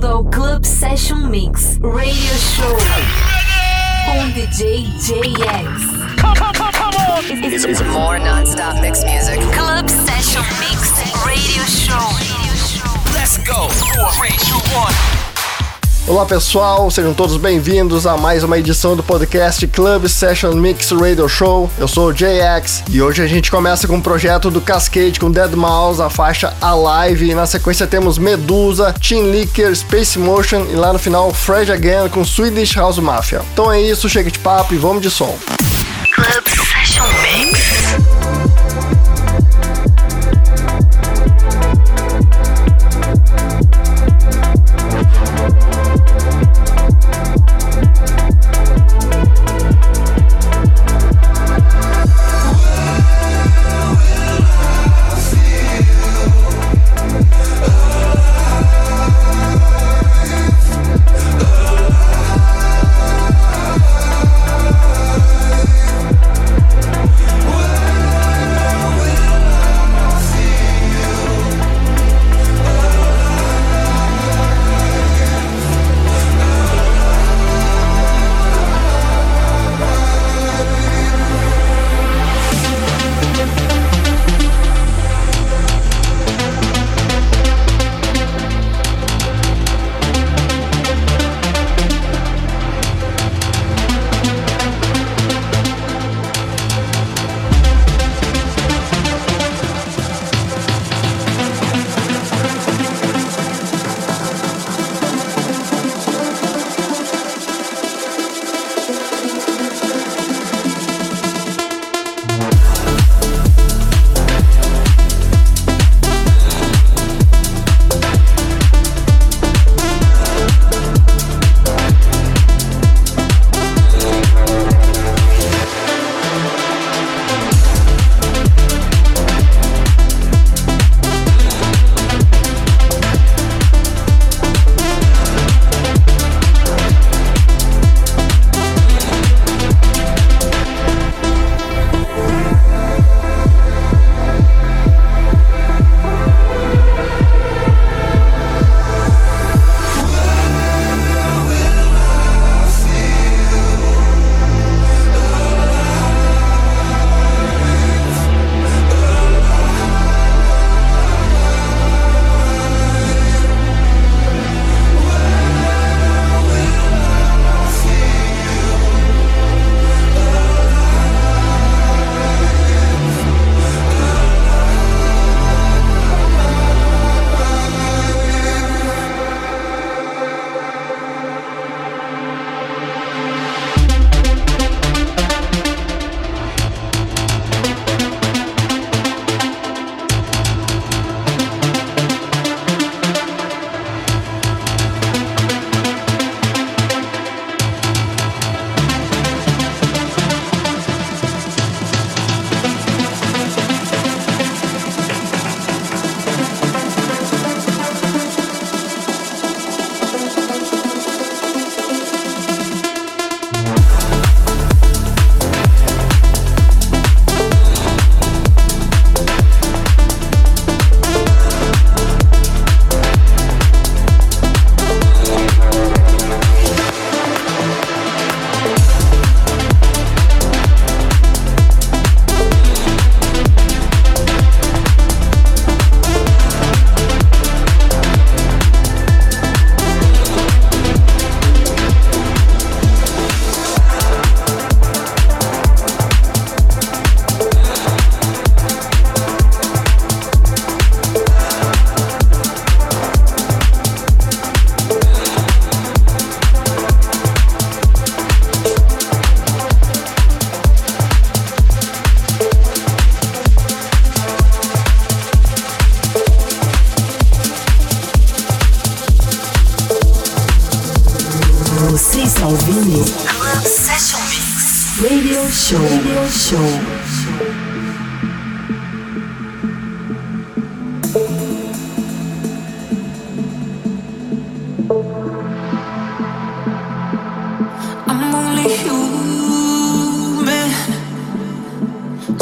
bem-vindo ao Club Session Mix Radio Show com DJ JX. Come, come, come, come on! It's, it's more non-stop mix music. Club Session Mix Radio Show. Let's go! Four, three, two, one. Olá pessoal, sejam todos bem-vindos a mais uma edição do podcast Club Session Mix Radio Show. Eu sou o JX e hoje a gente começa com o um projeto do Cascade com Dead Mouse, a faixa Alive. E na sequência temos Medusa, Team Licker, Space Motion e lá no final Fresh Again com Swedish House Mafia. Então é isso, chega de papo e vamos de som. Club Session Mix.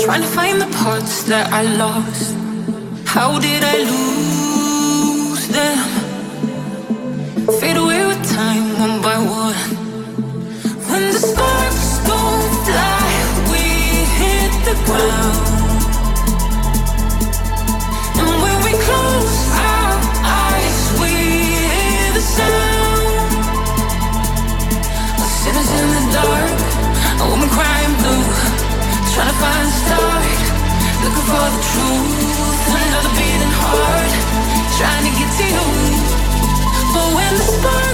Trying to find the parts that I lost. How did I lose them? Fade away with time, one by one. When the sparks don't fly, we hit the ground. find start looking for the truth. Another beating heart trying to get to you, but when the spark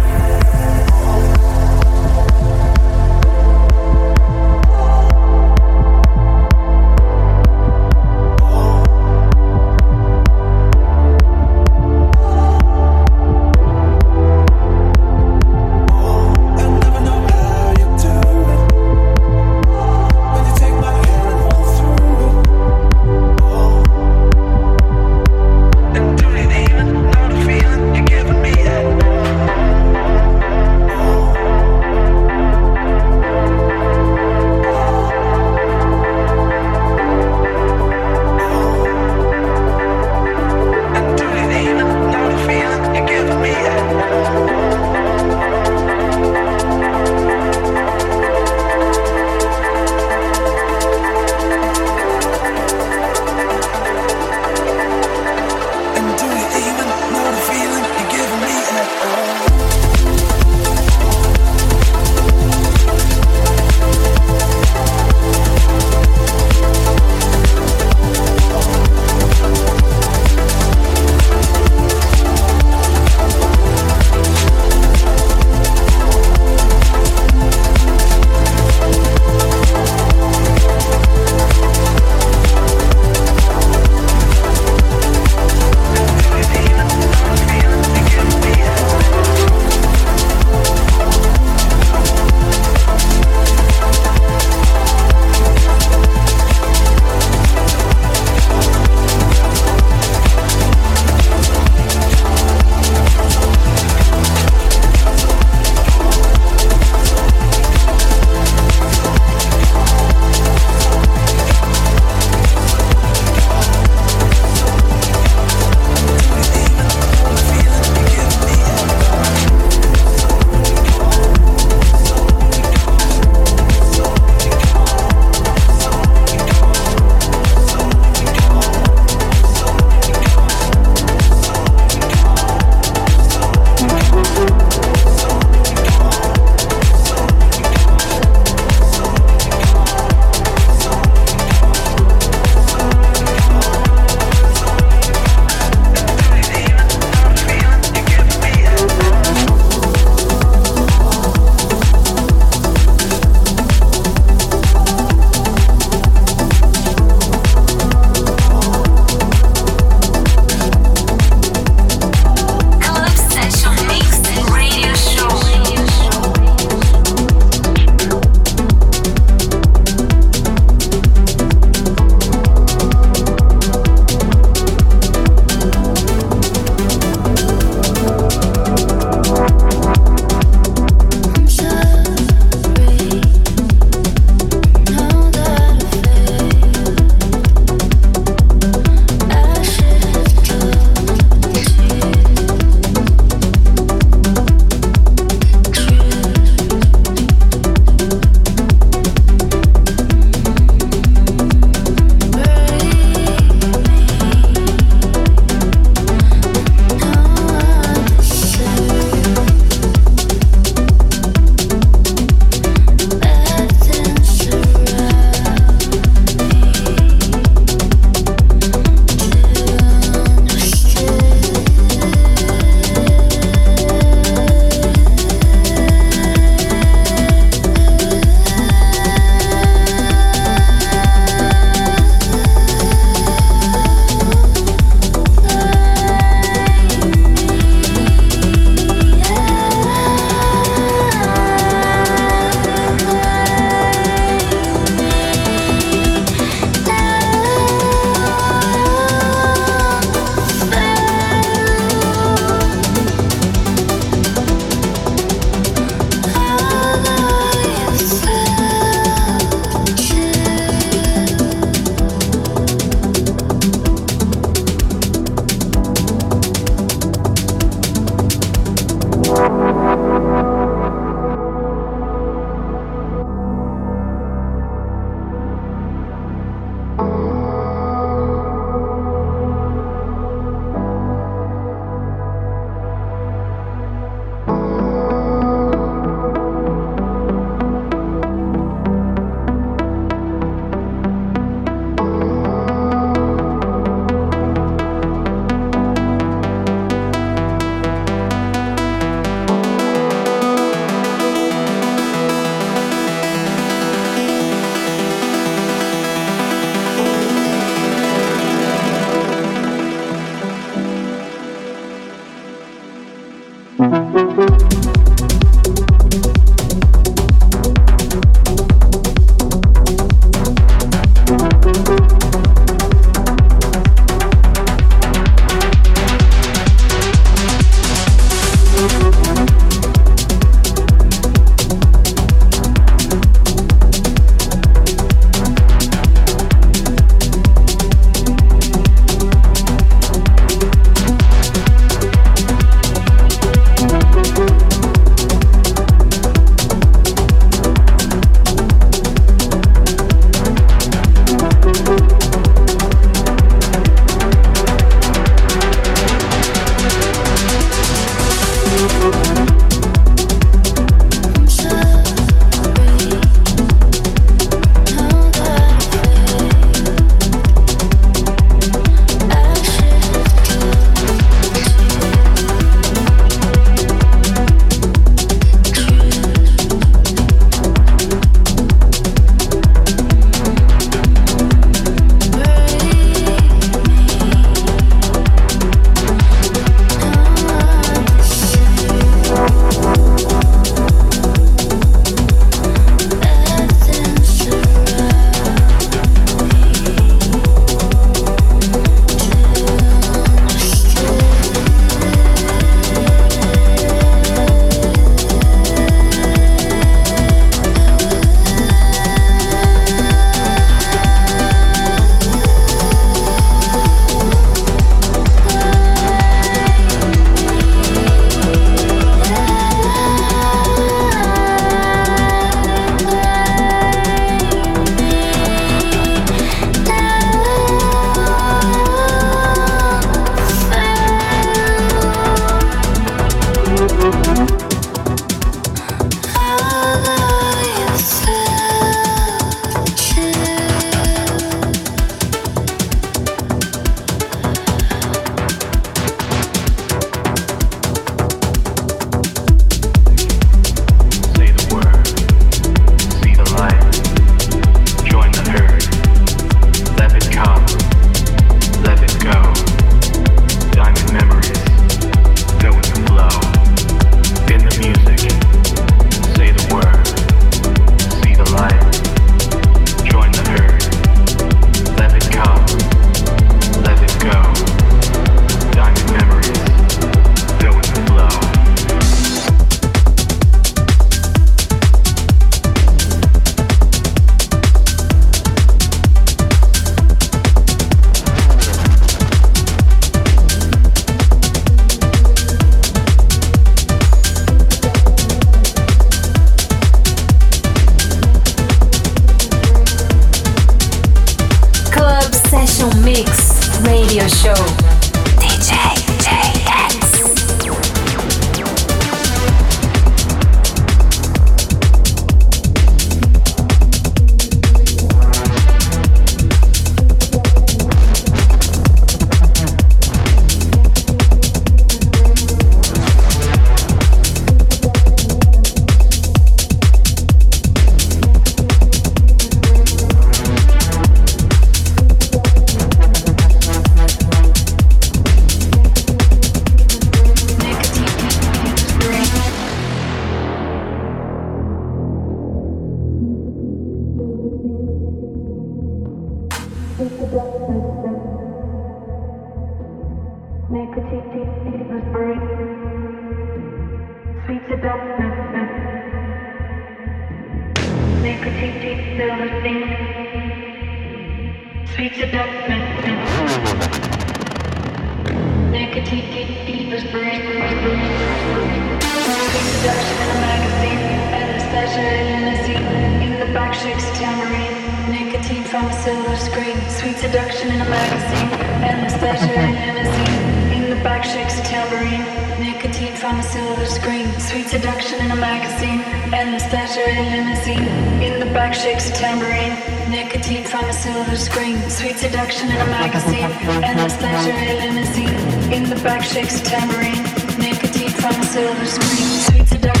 to tambourine, nicotine from a silver screen, sweet seduction in a magazine, endless pleasure in limousine. In the back shakes a tambourine, nicotine from a silver screen, sweet seduction.